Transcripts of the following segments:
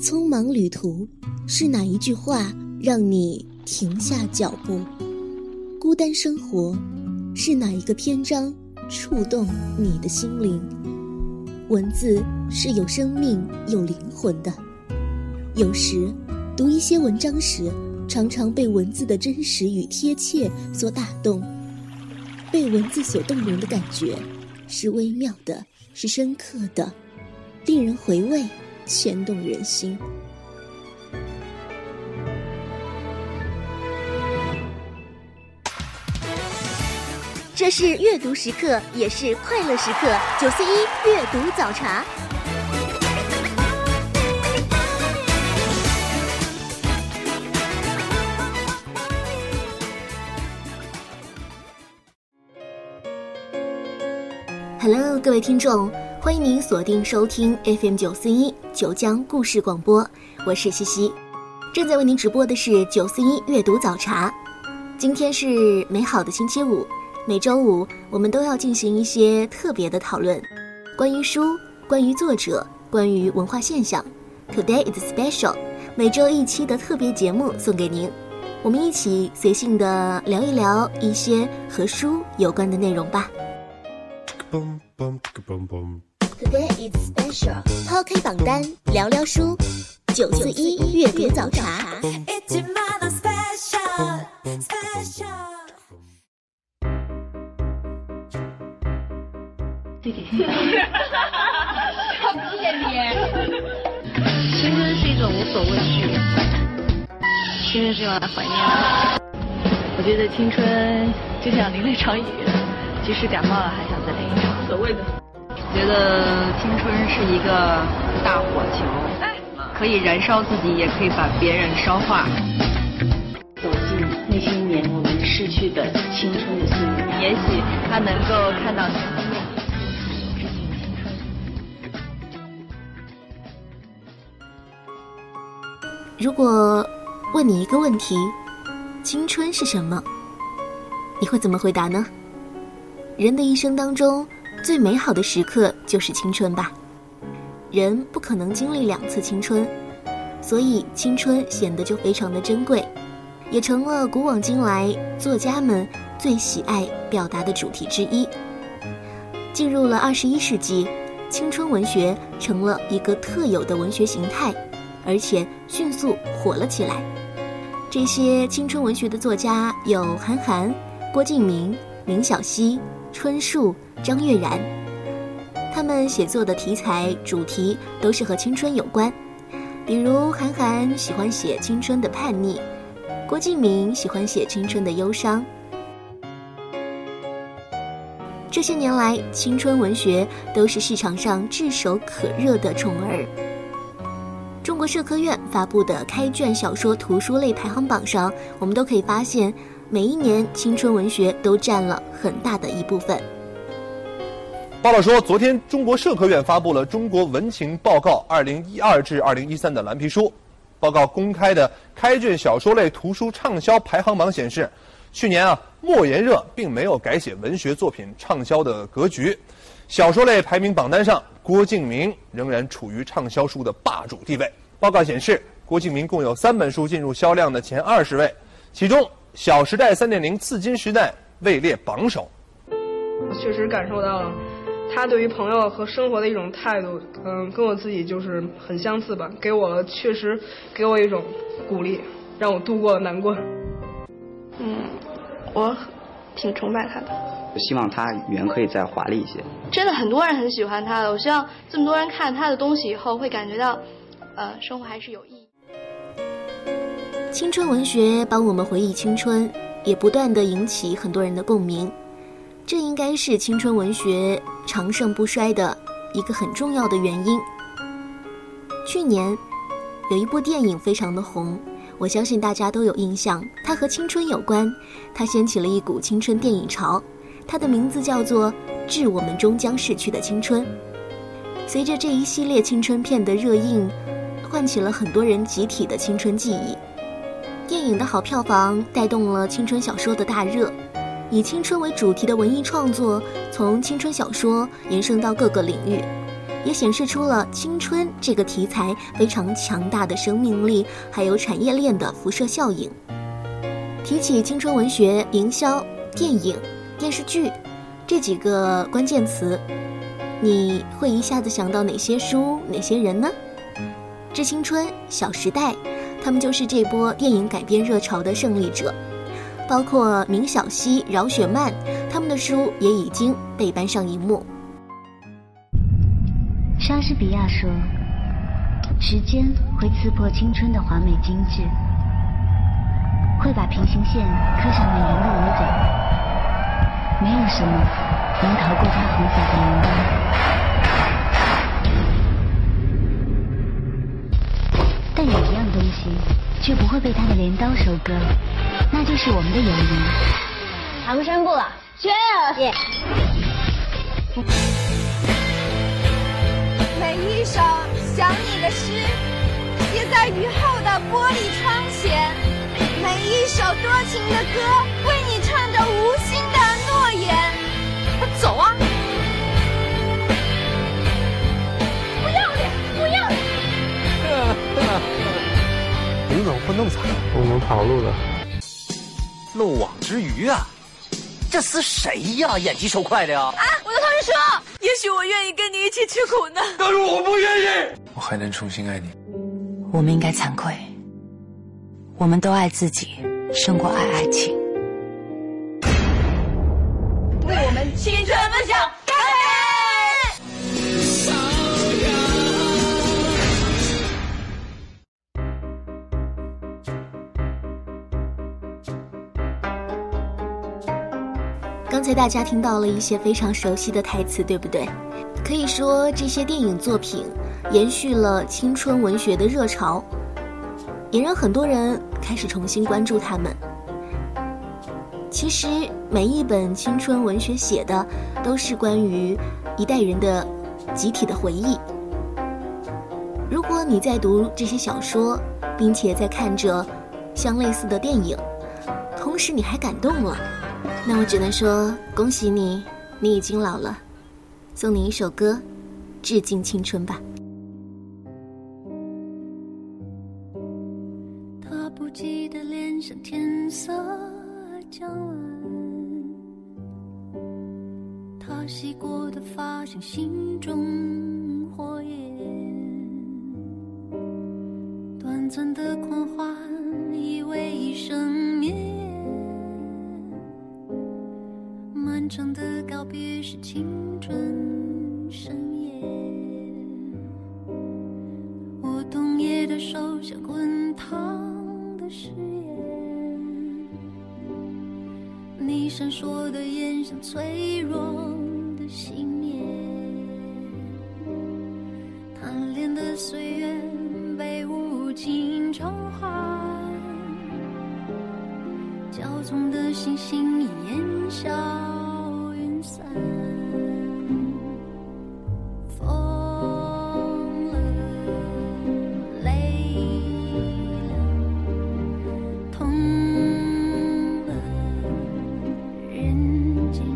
匆忙旅途，是哪一句话让你停下脚步？孤单生活，是哪一个篇章触动你的心灵？文字是有生命、有灵魂的。有时，读一些文章时，常常被文字的真实与贴切所打动。被文字所动容的感觉，是微妙的，是深刻的，令人回味，牵动人心。这是阅读时刻，也是快乐时刻。九四一阅读早茶。Hello，各位听众，欢迎您锁定收听 FM 九四一九江故事广播，我是西西，正在为您直播的是九四一阅读早茶。今天是美好的星期五，每周五我们都要进行一些特别的讨论，关于书，关于作者，关于文化现象。Today is special，每周一期的特别节目送给您，我们一起随性的聊一聊一些和书有关的内容吧。Today is special。抛开榜单，聊聊书。九四一阅读早茶。青春是一种无所畏惧，青春是用来怀念的。我觉得青春就像淋了一场雨。即使感冒了，还想再淋一场。所谓的，觉得青春是一个大火球，可以燃烧自己，也可以把别人烧化。走进那些年我们逝去的青春的岁月，也许他能够看到你。如果问你一个问题，青春是什么？你会怎么回答呢？人的一生当中，最美好的时刻就是青春吧。人不可能经历两次青春，所以青春显得就非常的珍贵，也成了古往今来作家们最喜爱表达的主题之一。进入了二十一世纪，青春文学成了一个特有的文学形态，而且迅速火了起来。这些青春文学的作家有韩寒、郭敬明、林小溪。春树、张悦然，他们写作的题材主题都是和青春有关，比如韩寒喜欢写青春的叛逆，郭敬明喜欢写青春的忧伤。这些年来，青春文学都是市场上炙手可热的宠儿。中国社科院发布的开卷小说图书类排行榜上，我们都可以发现。每一年，青春文学都占了很大的一部分。报道说，昨天中国社科院发布了《中国文情报告（二零一二至二零一三）》的蓝皮书。报告公开的开卷小说类图书畅销排行榜显示，去年啊，莫言热并没有改写文学作品畅销的格局。小说类排名榜单上，郭敬明仍然处于畅销书的霸主地位。报告显示，郭敬明共有三本书进入销量的前二十位，其中。《小时代》三点零刺金时代位列榜首。我确实感受到了他对于朋友和生活的一种态度，嗯，跟我自己就是很相似吧。给我确实给我一种鼓励，让我度过了难关。嗯，我挺崇拜他的。我希望他语言可以再华丽一些。真的很多人很喜欢他的，我希望这么多人看他的东西以后会感觉到，呃，生活还是有意义。青春文学帮我们回忆青春，也不断的引起很多人的共鸣，这应该是青春文学长盛不衰的一个很重要的原因。去年有一部电影非常的红，我相信大家都有印象，它和青春有关，它掀起了一股青春电影潮，它的名字叫做《致我们终将逝去的青春》。随着这一系列青春片的热映，唤起了很多人集体的青春记忆。电影的好票房带动了青春小说的大热，以青春为主题的文艺创作从青春小说延伸到各个领域，也显示出了青春这个题材非常强大的生命力，还有产业链的辐射效应。提起青春文学、营销、电影、电视剧这几个关键词，你会一下子想到哪些书、哪些人呢？《致青春》《小时代》，他们就是这波电影改编热潮的胜利者。包括明晓溪、饶雪漫，他们的书也已经被搬上荧幕。莎士比亚说：“时间会刺破青春的华美精致，会把平行线刻上美人的五角。没有什么能逃过他横扫的镰刀，但有一样西却不会被他的镰刀收割。”那就是我们的友谊。唐山不了，Cheers！每一首想你的诗，写在雨后的玻璃窗前；每一首多情的歌，为你唱着无心的诺言。走啊！你怎么会那么惨？我们跑路了。漏网之鱼啊！这厮谁呀？眼疾手快的呀！啊！我的同学说，也许我愿意跟你一起吃苦呢。但是我不愿意。我还能重新爱你。我们应该惭愧。我们都爱自己，胜过爱爱情。为我们青春才大家听到了一些非常熟悉的台词，对不对？可以说这些电影作品延续了青春文学的热潮，也让很多人开始重新关注他们。其实每一本青春文学写的都是关于一代人的集体的回忆。如果你在读这些小说，并且在看着相类似的电影，同时你还感动了。那我只能说恭喜你，你已经老了。送你一首歌，致敬青春吧。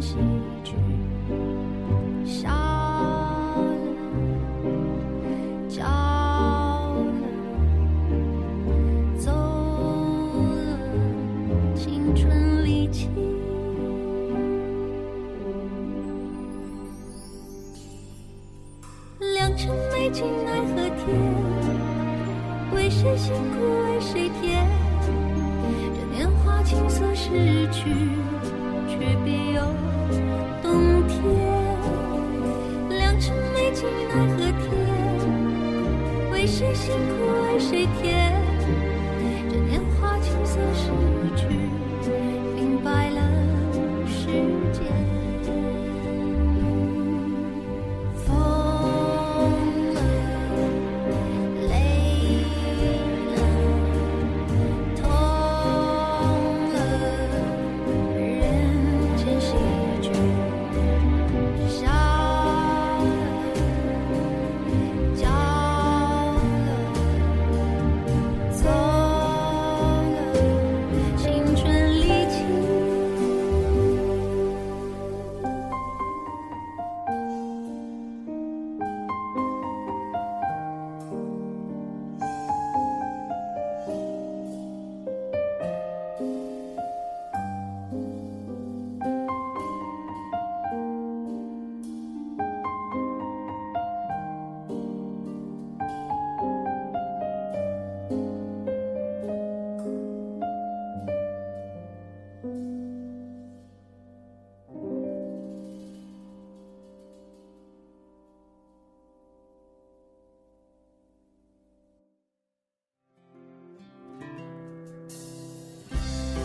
Christmas.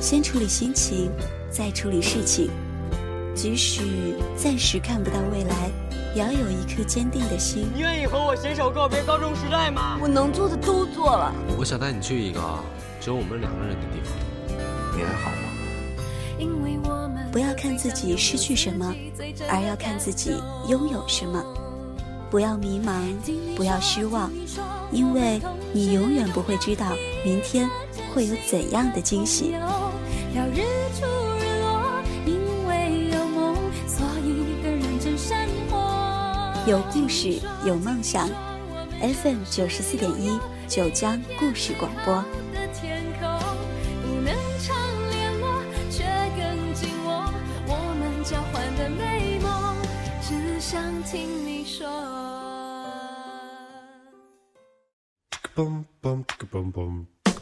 先处理心情，再处理事情。即使暂时看不到未来，也要有一颗坚定的心。你愿意和我携手告别高中时代吗？我能做的都做了。我想带你去一个只有我们两个人的地方，你还好吗？不要看自己失去什么，而要看自己拥有什么。不要迷茫，不要失望，因为你永远不会知道明天会有怎样的惊喜。有梦，所以更认真生活。有故事，有梦想。FM 九十四点一，九江故事广播。听你说。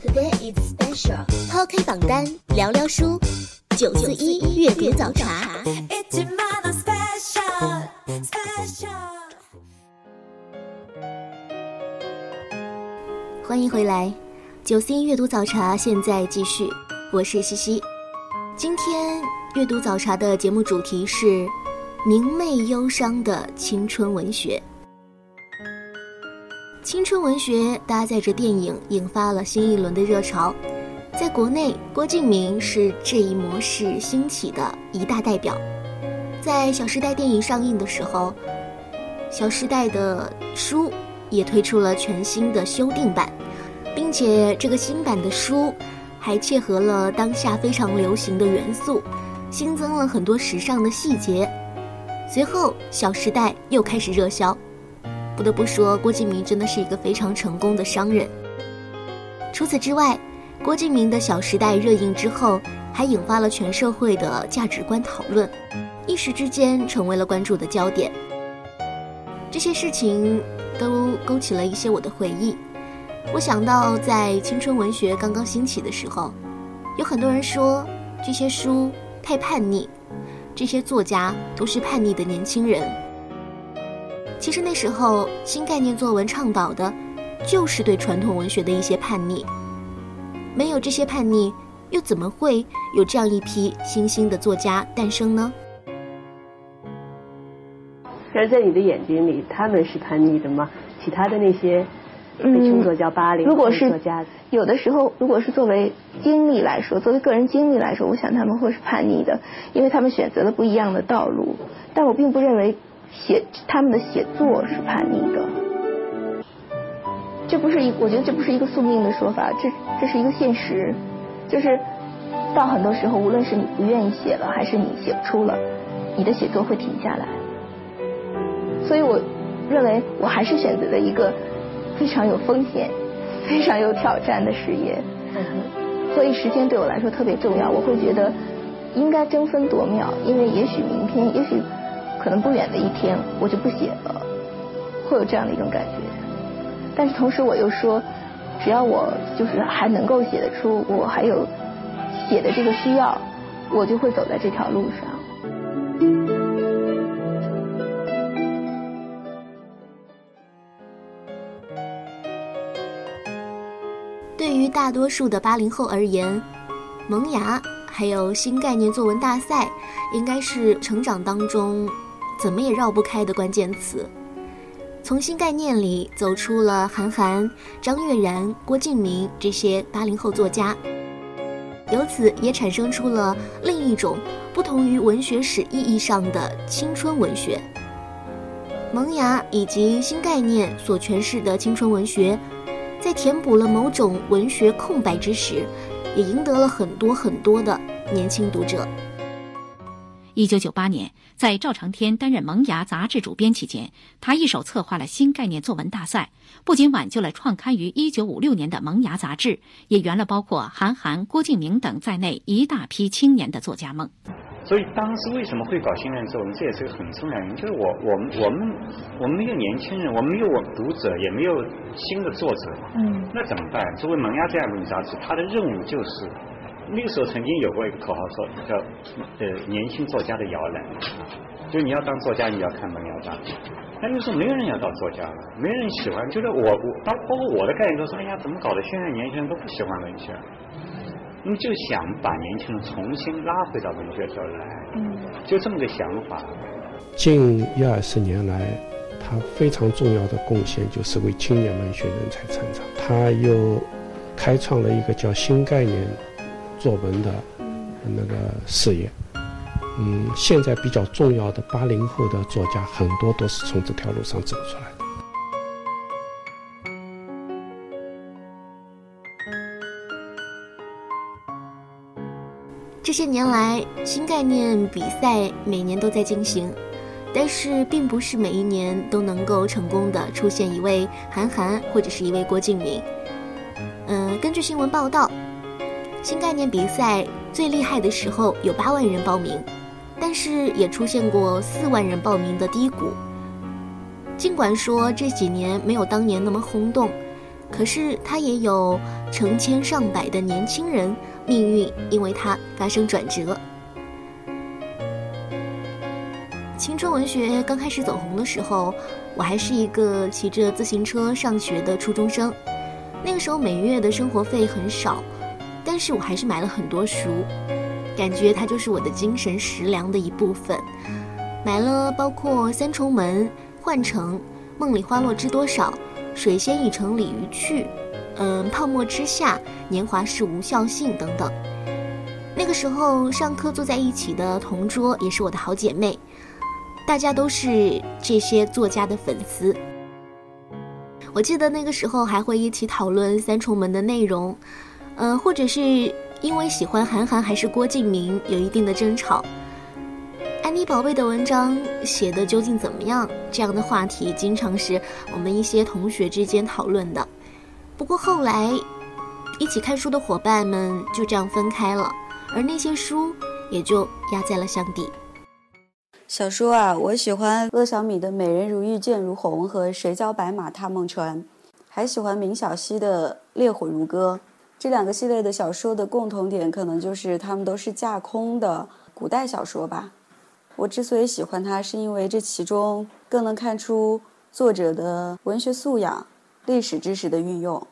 Today is special。抛开榜单，聊聊书。九四一阅读早茶。欢迎回来，九四一阅读早茶现在继续，我是西西。今天阅读早茶的节目主题是。明媚忧伤的青春文学，青春文学搭载着电影，引发了新一轮的热潮。在国内，郭敬明是这一模式兴起的一大代表。在《小时代》电影上映的时候，《小时代》的书也推出了全新的修订版，并且这个新版的书还切合了当下非常流行的元素，新增了很多时尚的细节。随后，《小时代》又开始热销。不得不说，郭敬明真的是一个非常成功的商人。除此之外，郭敬明的《小时代》热映之后，还引发了全社会的价值观讨论，一时之间成为了关注的焦点。这些事情都勾起了一些我的回忆。我想到，在青春文学刚刚兴起的时候，有很多人说这些书太叛逆。这些作家都是叛逆的年轻人。其实那时候新概念作文倡导的，就是对传统文学的一些叛逆。没有这些叛逆，又怎么会有这样一批新兴的作家诞生呢？但是在你的眼睛里，他们是叛逆的吗？其他的那些？被称作叫八零作家，有的时候，如果是作为经历来说，作为个人经历来说，我想他们会是叛逆的，因为他们选择了不一样的道路。但我并不认为写他们的写作是叛逆的。这不是一，我觉得这不是一个宿命的说法，这这是一个现实，就是到很多时候，无论是你不愿意写了，还是你写不出了，你的写作会停下来。所以我认为，我还是选择了一个。非常有风险、非常有挑战的事业，所以时间对我来说特别重要。我会觉得应该争分夺秒，因为也许明天，也许可能不远的一天，我就不写了，会有这样的一种感觉。但是同时我又说，只要我就是还能够写得出，我还有写的这个需要，我就会走在这条路上。对于大多数的八零后而言，萌芽还有新概念作文大赛，应该是成长当中怎么也绕不开的关键词。从新概念里走出了韩寒、张悦然、郭敬明这些八零后作家，由此也产生出了另一种不同于文学史意义上的青春文学。萌芽以及新概念所诠释的青春文学。在填补了某种文学空白之时，也赢得了很多很多的年轻读者。一九九八年，在赵长天担任《萌芽》杂志主编期间，他一手策划了新概念作文大赛，不仅挽救了创刊于一九五六年的《萌芽》杂志，也圆了包括韩寒、郭敬明等在内一大批青年的作家梦。所以当时为什么会搞新概念作文？这也是个很重要原因，就是我我们我们我们没有年轻人，我们没有我读者，也没有新的作者，嗯，那怎么办？作为《萌芽》这样一本杂志，它的任务就是，那个时候曾经有过一个口号说叫呃年轻作家的摇篮，就你要当作家，你要看《萌芽》杂志。但那时候没有人要当作家了，没人喜欢，就是我我包包括我的概念都说，哎呀，怎么搞的？现在年轻人都不喜欢文学。那么就想把年轻人重新拉回到文学上来，嗯，就这么个想法。近一二十年来，他非常重要的贡献就是为青年文学人才成长。他又开创了一个叫新概念作文的那个事业。嗯，现在比较重要的八零后的作家，很多都是从这条路上走出来的。这些年来，新概念比赛每年都在进行，但是并不是每一年都能够成功的出现一位韩寒或者是一位郭敬明。嗯，根据新闻报道，新概念比赛最厉害的时候有八万人报名。但是也出现过四万人报名的低谷。尽管说这几年没有当年那么轰动，可是它也有成千上百的年轻人命运因为它发生转折。青春文学刚开始走红的时候，我还是一个骑着自行车上学的初中生，那个时候每月的生活费很少，但是我还是买了很多书。感觉它就是我的精神食粮的一部分，买了包括《三重门》《幻城》《梦里花落知多少》《水仙已成鲤鱼去》，嗯，《泡沫之夏》《年华是无效性》等等。那个时候上课坐在一起的同桌也是我的好姐妹，大家都是这些作家的粉丝。我记得那个时候还会一起讨论《三重门》的内容，嗯，或者是。因为喜欢韩寒还是郭敬明有一定的争吵，安妮宝贝的文章写的究竟怎么样？这样的话题经常是我们一些同学之间讨论的。不过后来，一起看书的伙伴们就这样分开了，而那些书也就压在了箱底。小说啊，我喜欢乐小米的《美人如玉剑如虹》和《谁教白马踏梦船》，还喜欢明晓溪的《烈火如歌》。这两个系列的小说的共同点，可能就是它们都是架空的古代小说吧。我之所以喜欢它，是因为这其中更能看出作者的文学素养、历史知识的运用，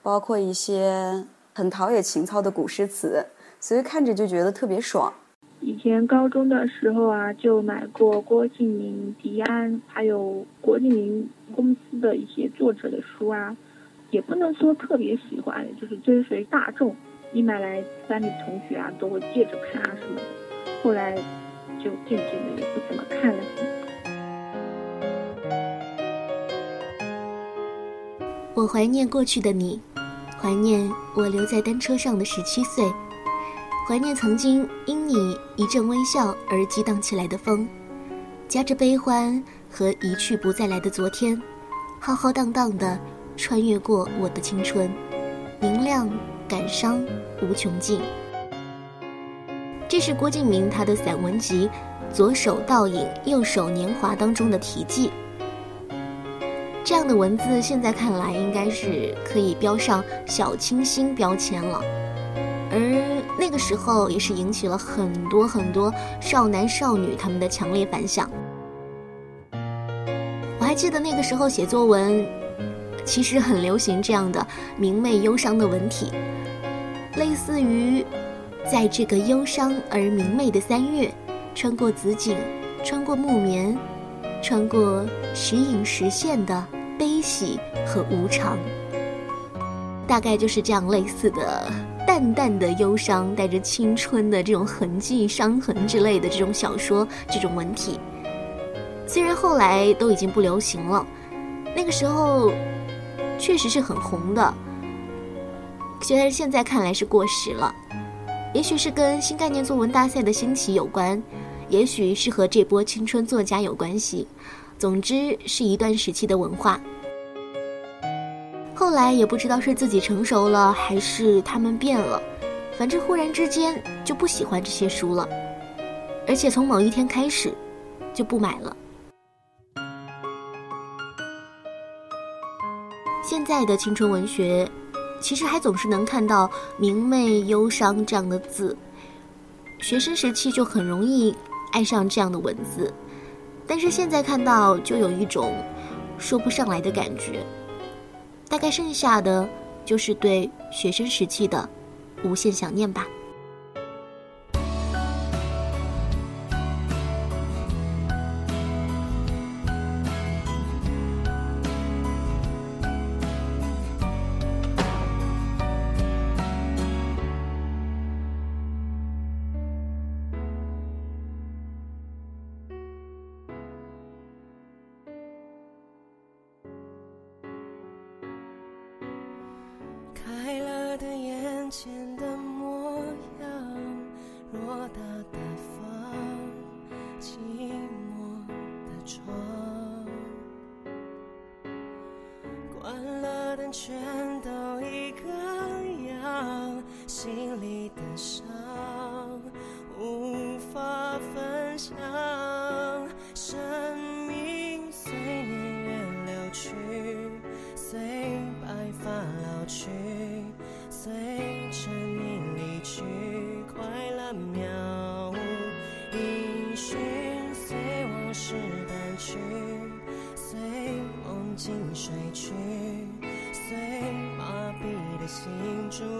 包括一些很陶冶情操的古诗词，所以看着就觉得特别爽。以前高中的时候啊，就买过郭敬明、迪安，还有郭敬明公司的一些作者的书啊。也不能说特别喜欢，就是追随大众，一买来班里同学啊都会借着看啊什么的，后来就渐渐的也不怎么看了。我怀念过去的你，怀念我留在单车上的十七岁，怀念曾经因你一阵微笑而激荡起来的风，夹着悲欢和一去不再来的昨天，浩浩荡荡的。穿越过我的青春，明亮、感伤、无穷尽。这是郭敬明他的散文集《左手倒影，右手年华》当中的题记。这样的文字，现在看来应该是可以标上小清新标签了，而那个时候也是引起了很多很多少男少女他们的强烈反响。我还记得那个时候写作文。其实很流行这样的明媚忧伤的文体，类似于，在这个忧伤而明媚的三月，穿过紫锦，穿过木棉，穿过时隐时现的悲喜和无常，大概就是这样类似的淡淡的忧伤，带着青春的这种痕迹、伤痕之类的这种小说，这种文体，虽然后来都已经不流行了，那个时候。确实是很红的，虽然现在看来是过时了，也许是跟新概念作文大赛的兴起有关，也许是和这波青春作家有关系。总之是一段时期的文化。后来也不知道是自己成熟了，还是他们变了，反正忽然之间就不喜欢这些书了，而且从某一天开始就不买了。现在的青春文学，其实还总是能看到明媚、忧伤这样的字。学生时期就很容易爱上这样的文字，但是现在看到就有一种说不上来的感觉。大概剩下的就是对学生时期的无限想念吧。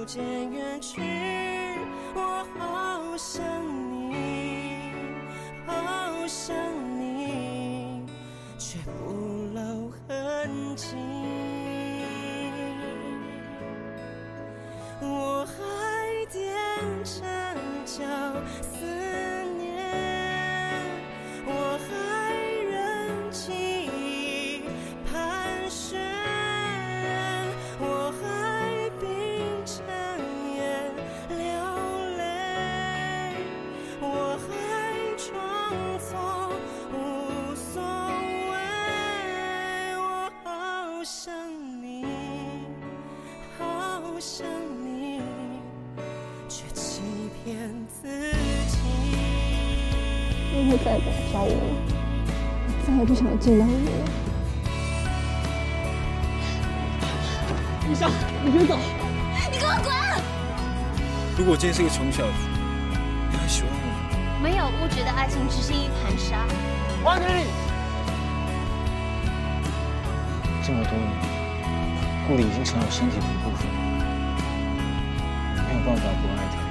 渐远去我好想骗自己不会再来找我了，我再也不想见到你了。医生，你别走！你给我滚！如果我今天是个穷小子，你还喜欢我吗？没有物质的爱情，只是一盘沙。王经理，这么多年，顾里已经成了身体的一部分，没有办法不爱他。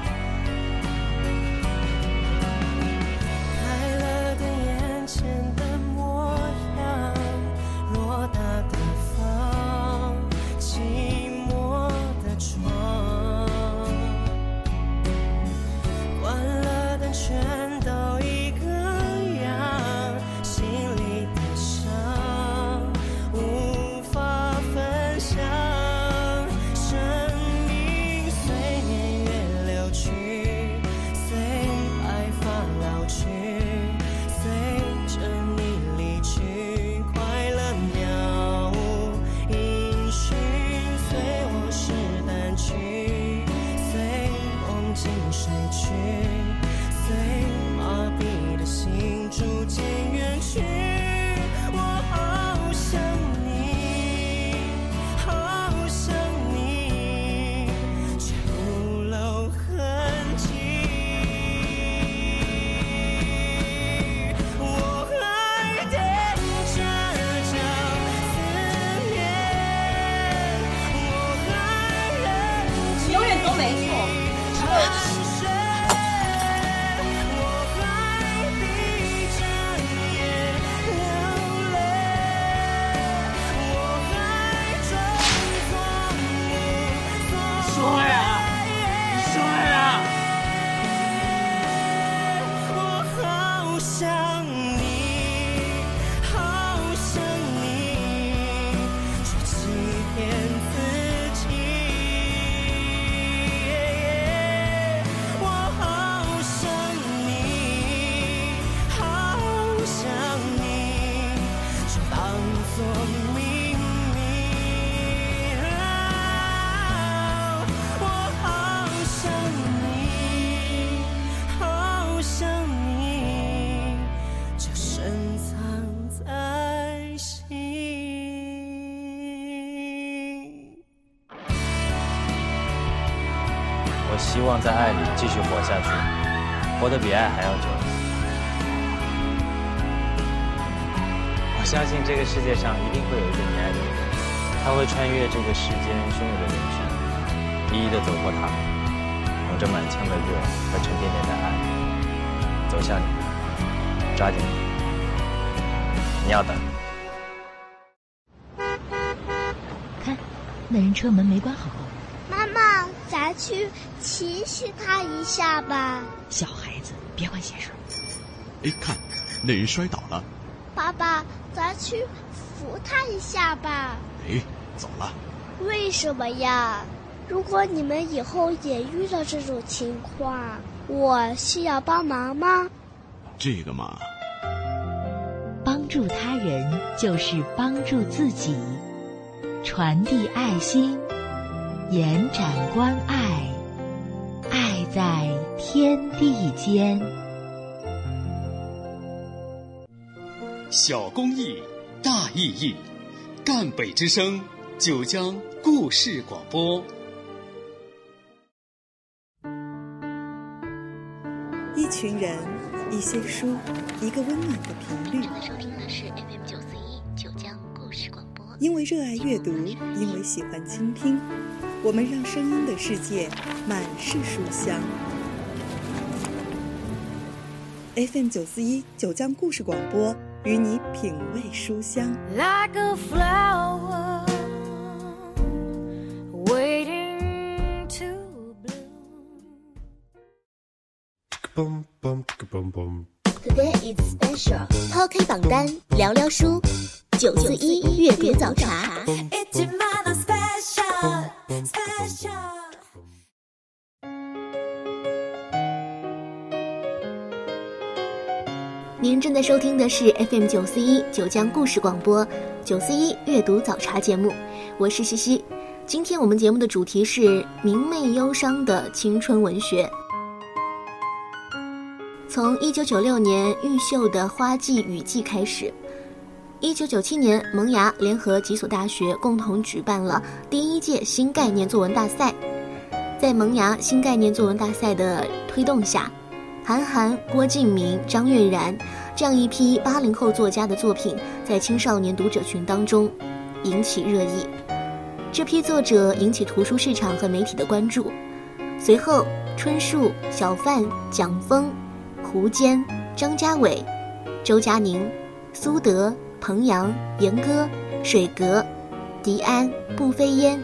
在爱里继续活下去，活得比爱还要久。我相信这个世界上一定会有一个你爱的人，他会穿越这个世间汹涌的人群，一一的走过他们，着满腔的热和沉甸甸的爱走向你，抓紧你，你要等。看，那人车门没关好。去提醒他一下吧。小孩子，别管闲事。哎，看，那人摔倒了。爸爸，咱去扶他一下吧。哎，走了。为什么呀？如果你们以后也遇到这种情况，我需要帮忙吗？这个嘛，帮助他人就是帮助自己，传递爱心，延展关爱，爱在天地间。小公益，大意义，赣北之声。九江故事广播，一群人，一些书，一个温暖的频率。因为热爱阅读，因为喜欢倾听，我们让声音的世界满是书香。FM 九四一九江故事广播，与你品味书香。Like a flower. waiting to bloom. Today is special. 抛开榜单，聊聊书。九四一阅读早茶。您正在收听的是 FM 九四一九江故事广播九四一阅读早茶节目，我是西西。今天我们节目的主题是明媚忧伤的青春文学。从一九九六年玉秀的《花季雨季》开始，一九九七年萌芽联合几所大学共同举办了第一届新概念作文大赛。在萌芽新概念作文大赛的推动下，韩寒、郭敬明、张悦然这样一批八零后作家的作品在青少年读者群当中引起热议。这批作者引起图书市场和媒体的关注，随后春树、小范、蒋峰、胡坚、张家伟、周佳宁、苏德、彭阳、严歌、水格、迪安、步飞烟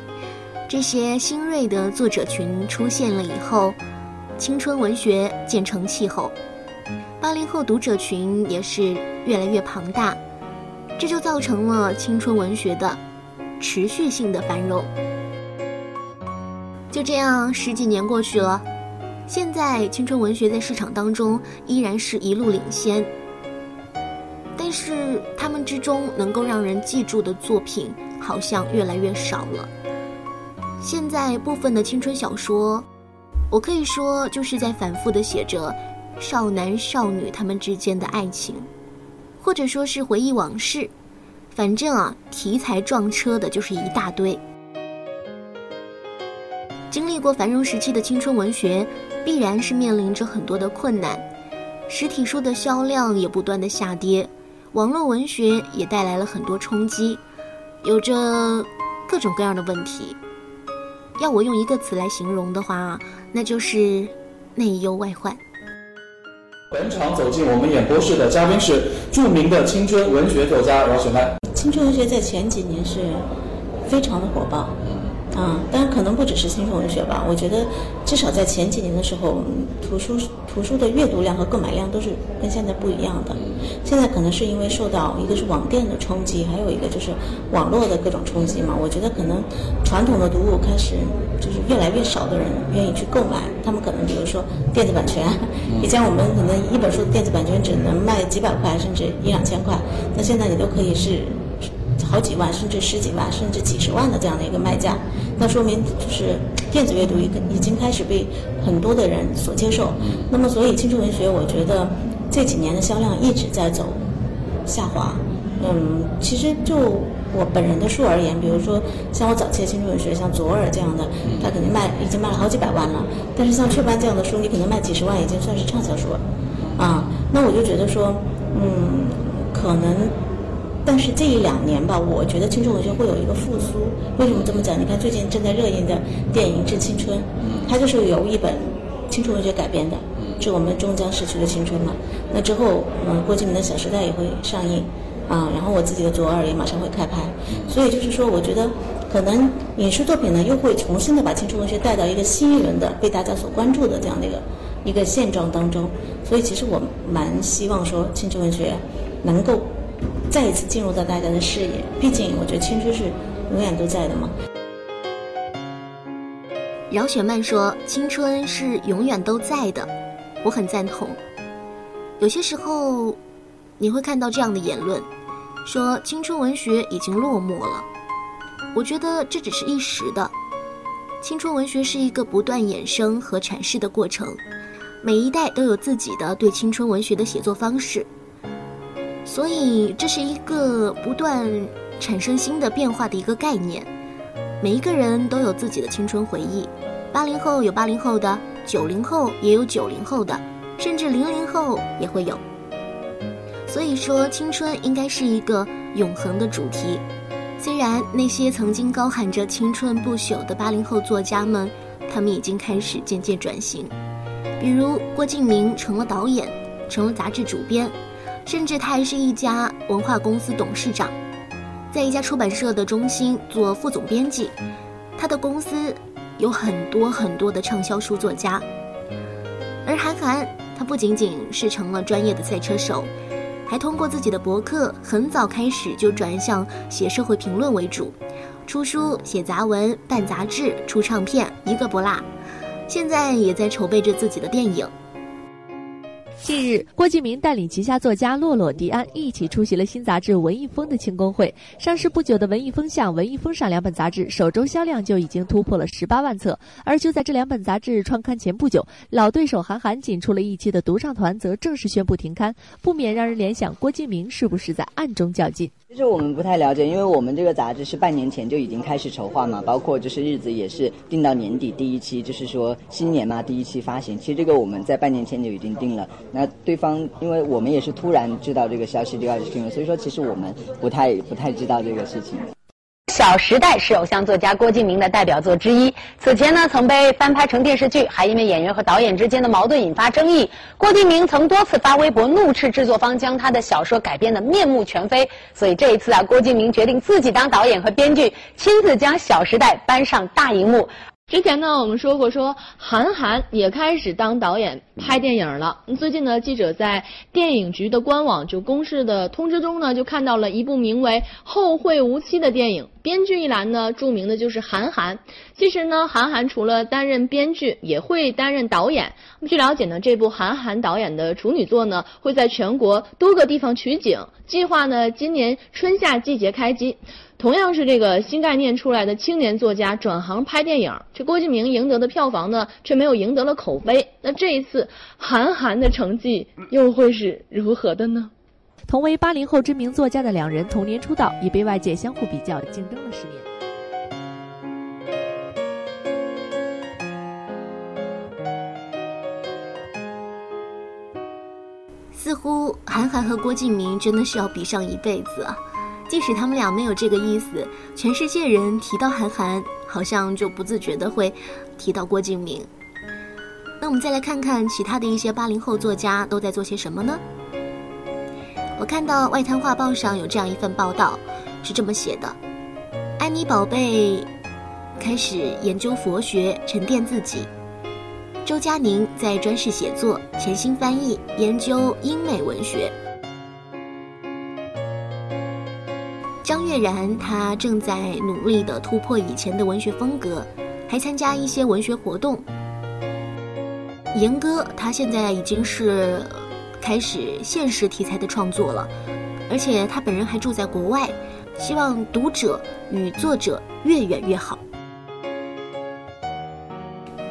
这些新锐的作者群出现了以后，青春文学渐成气候，八零后读者群也是越来越庞大，这就造成了青春文学的。持续性的繁荣，就这样十几年过去了，现在青春文学在市场当中依然是一路领先，但是他们之中能够让人记住的作品好像越来越少了。现在部分的青春小说，我可以说就是在反复的写着少男少女他们之间的爱情，或者说是回忆往事。反正啊，题材撞车的就是一大堆。经历过繁荣时期的青春文学，必然是面临着很多的困难，实体书的销量也不断的下跌，网络文学也带来了很多冲击，有着各种各样的问题。要我用一个词来形容的话，那就是内忧外患。本场走进我们演播室的嘉宾是著名的青春文学作家饶雪漫。青春文学在前几年是非常的火爆，啊，当然可能不只是青春文学吧。我觉得至少在前几年的时候，图书图书的阅读量和购买量都是跟现在不一样的。现在可能是因为受到一个是网店的冲击，还有一个就是网络的各种冲击嘛。我觉得可能传统的读物开始就是越来越少的人愿意去购买，他们可能比如说电子版权，以前我们可能一本书的电子版权只能卖几百块甚至一两千块，那现在你都可以是。好几万，甚至十几万，甚至几十万的这样的一个卖价，那说明就是电子阅读已已经开始被很多的人所接受。那么，所以青春文学，我觉得这几年的销量一直在走下滑。嗯，其实就我本人的书而言，比如说像我早期的青春文学，像左耳这样的，它肯定卖已经卖了好几百万了。但是像雀斑这样的书，你可能卖几十万，已经算是畅销书了。啊，那我就觉得说，嗯，可能。但是这一两年吧，我觉得青春文学会有一个复苏。为什么这么讲？你看最近正在热映的电影《致青春》，它就是由一本青春文学改编的，致我们终将逝去的青春嘛。那之后，嗯，郭敬明的《小时代》也会上映，啊，然后我自己的《左耳》也马上会开拍。所以就是说，我觉得可能影视作品呢，又会重新的把青春文学带到一个新一轮的被大家所关注的这样的一个一个现状当中。所以其实我蛮希望说，青春文学能够再一次进入到大家的视野。毕竟，我觉得青春是永远都在的嘛。饶雪漫说：“青春是永远都在的，我很赞同。有些时候，你会看到这样的言论，说青春文学已经落寞了。我觉得这只是一时的。青春文学是一个不断衍生和阐释的过程，每一代都有自己的对青春文学的写作方式，所以这是一个不断产生新的变化的一个概念。每一个人都有自己的青春回忆。”八零后有八零后的，九零后也有九零后的，甚至零零后也会有。所以说，青春应该是一个永恒的主题。虽然那些曾经高喊着青春不朽的八零后作家们，他们已经开始渐渐转型，比如郭敬明成了导演，成了杂志主编，甚至他还是一家文化公司董事长，在一家出版社的中心做副总编辑，他的公司。有很多很多的畅销书作家，而韩寒他不仅仅是成了专业的赛车手，还通过自己的博客很早开始就转向写社会评论为主，出书、写杂文、办杂志、出唱片，一个不落。现在也在筹备着自己的电影。近日，郭敬明带领旗下作家洛洛、迪安一起出席了新杂志《文艺风》的庆功会。上市不久的《文艺风向》《文艺风尚》两本杂志首周销量就已经突破了十八万册。而就在这两本杂志创刊前不久，老对手韩寒仅出了一期的独唱团则正式宣布停刊，不免让人联想郭敬明是不是在暗中较劲。其实我们不太了解，因为我们这个杂志是半年前就已经开始筹划嘛，包括就是日子也是定到年底第一期，就是说新年嘛第一期发行。其实这个我们在半年前就已经定了。那对方，因为我们也是突然知道这个消息就要停了，所以说其实我们不太不太知道这个事情。《小时代》是偶像作家郭敬明的代表作之一，此前呢曾被翻拍成电视剧，还因为演员和导演之间的矛盾引发争议。郭敬明曾多次发微博怒斥制作方将他的小说改编的面目全非，所以这一次啊，郭敬明决定自己当导演和编剧，亲自将《小时代》搬上大荧幕。之前呢，我们说过，说韩寒也开始当导演拍电影了。最近呢，记者在电影局的官网就公示的通知中呢，就看到了一部名为《后会无期》的电影。编剧一栏呢，著名的就是韩寒。其实呢，韩寒除了担任编剧，也会担任导演。那么据了解呢，这部韩寒导演的处女作呢，会在全国多个地方取景，计划呢今年春夏季节开机。同样是这个新概念出来的青年作家转行拍电影，这郭敬明赢得的票房呢，却没有赢得了口碑。那这一次韩寒的成绩又会是如何的呢？同为八零后知名作家的两人同年出道，已被外界相互比较，竞争了十年。似乎韩寒和郭敬明真的是要比上一辈子啊！即使他们俩没有这个意思，全世界人提到韩寒，好像就不自觉的会提到郭敬明。那我们再来看看其他的一些八零后作家都在做些什么呢？我看到外滩画报上有这样一份报道，是这么写的：安妮宝贝开始研究佛学，沉淀自己；周佳宁在专事写作，潜心翻译，研究英美文学。张悦然，他正在努力的突破以前的文学风格，还参加一些文学活动。严歌，他现在已经是开始现实题材的创作了，而且他本人还住在国外，希望读者与作者越远越好。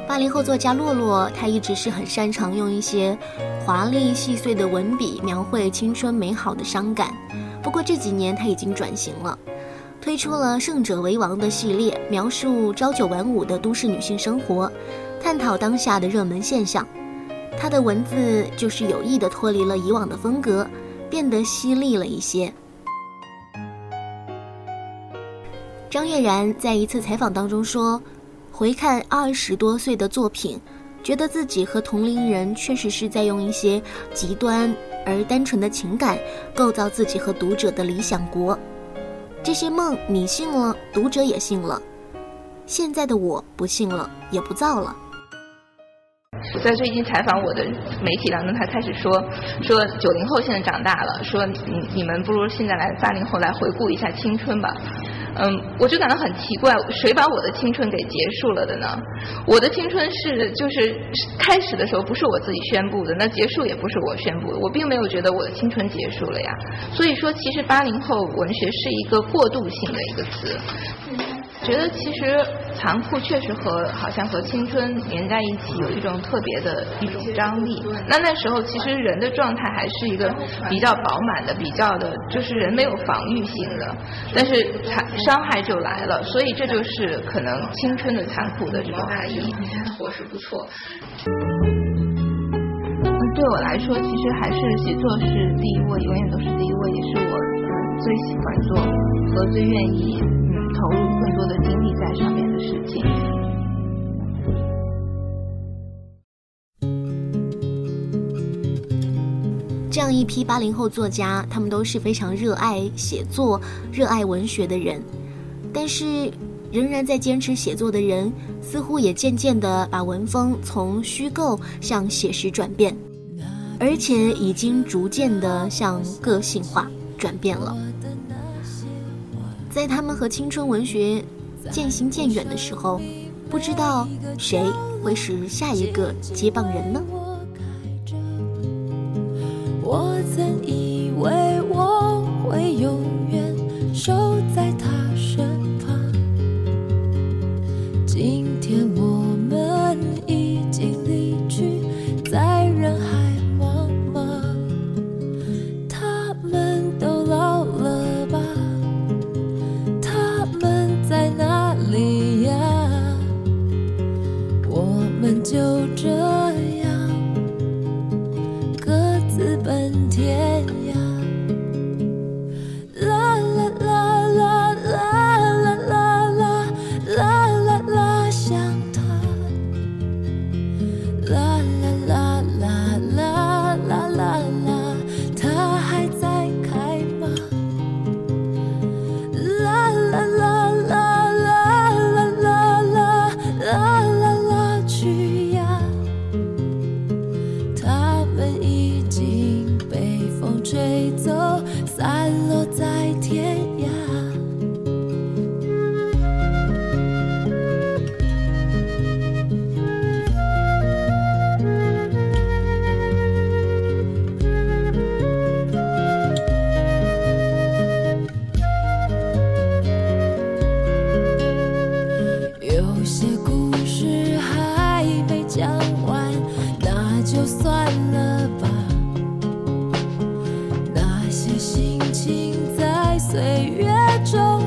八零后作家洛洛，他一直是很擅长用一些华丽细碎的文笔描绘青春美好的伤感。不过这几年他已经转型了，推出了《胜者为王》的系列，描述朝九晚五的都市女性生活，探讨当下的热门现象。他的文字就是有意的脱离了以往的风格，变得犀利了一些。张悦然在一次采访当中说：“回看二十多岁的作品，觉得自己和同龄人确实是在用一些极端而单纯的情感构造自己和读者的理想国。这些梦你信了，读者也信了。现在的我不信了，也不造了。我在最近采访我的媒体当中，他开始说说九零后现在长大了，说你你们不如现在来八零后来回顾一下青春吧。嗯，我就感到很奇怪，谁把我的青春给结束了的呢？我的青春是就是开始的时候不是我自己宣布的，那结束也不是我宣布的，我并没有觉得我的青春结束了呀。所以说，其实八零后文学是一个过渡性的一个词。觉得其实残酷确实和好像和青春连在一起，有一种特别的一种张力。那那时候其实人的状态还是一个比较饱满的，比较的，就是人没有防御性的，但是残伤害就来了。所以这就是可能青春的残酷的这种含义。活是不错。对我来说，其实还是写作是第一位，永远都是第一位，也是我最喜欢做和最愿意。投入更多的精力在上面的事情。这样一批八零后作家，他们都是非常热爱写作、热爱文学的人，但是仍然在坚持写作的人，似乎也渐渐的把文风从虚构向写实转变，而且已经逐渐的向个性化转变了。在他们和青春文学渐行渐远的时候，不知道谁会是下一个接棒人呢？我曾以为我会永远守在他身旁，岁月中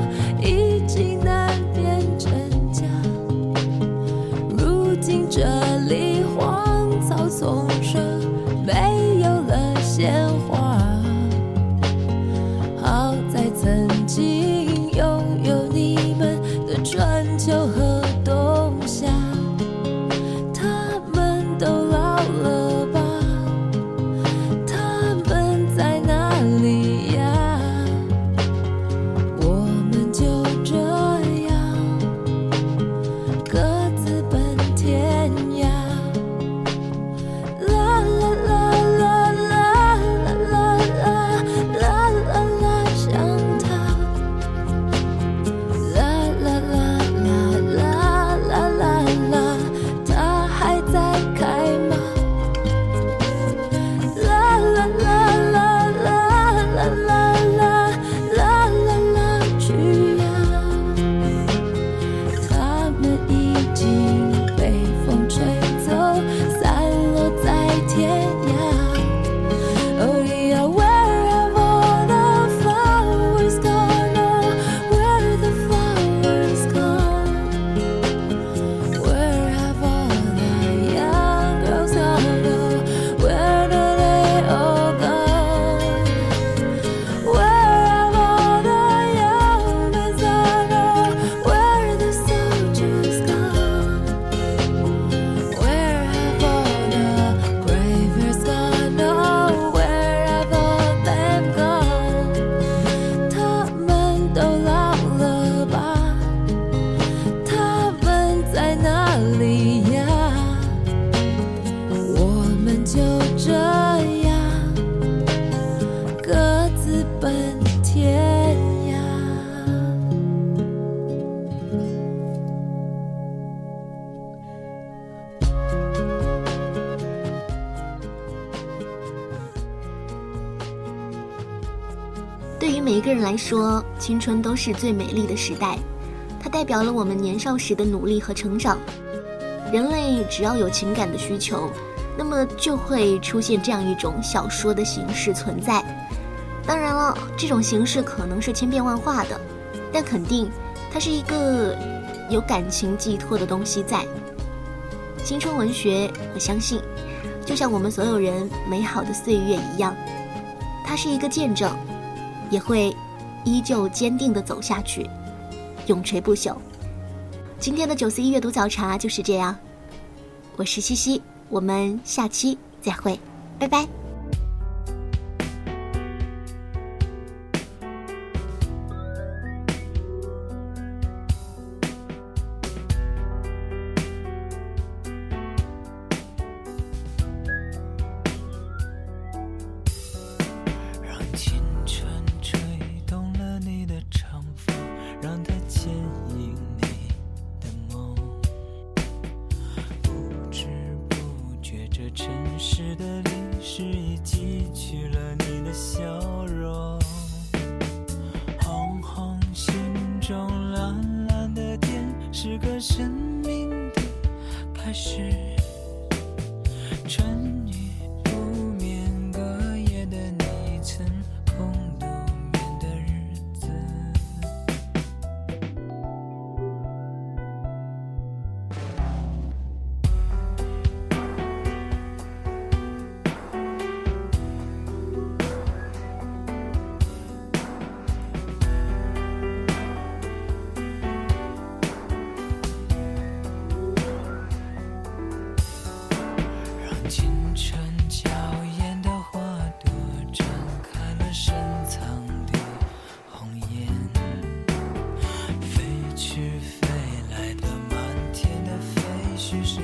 青春都是最美丽的时代，它代表了我们年少时的努力和成长。人类只要有情感的需求，那么就会出现这样一种小说的形式存在。当然了，这种形式可能是千变万化的，但肯定它是一个有感情寄托的东西在。青春文学，我相信，就像我们所有人美好的岁月一样，它是一个见证，也会依旧坚定的走下去，永垂不朽。今天的九四一阅读早茶就是这样，我是西西，我们下期再会，拜拜。写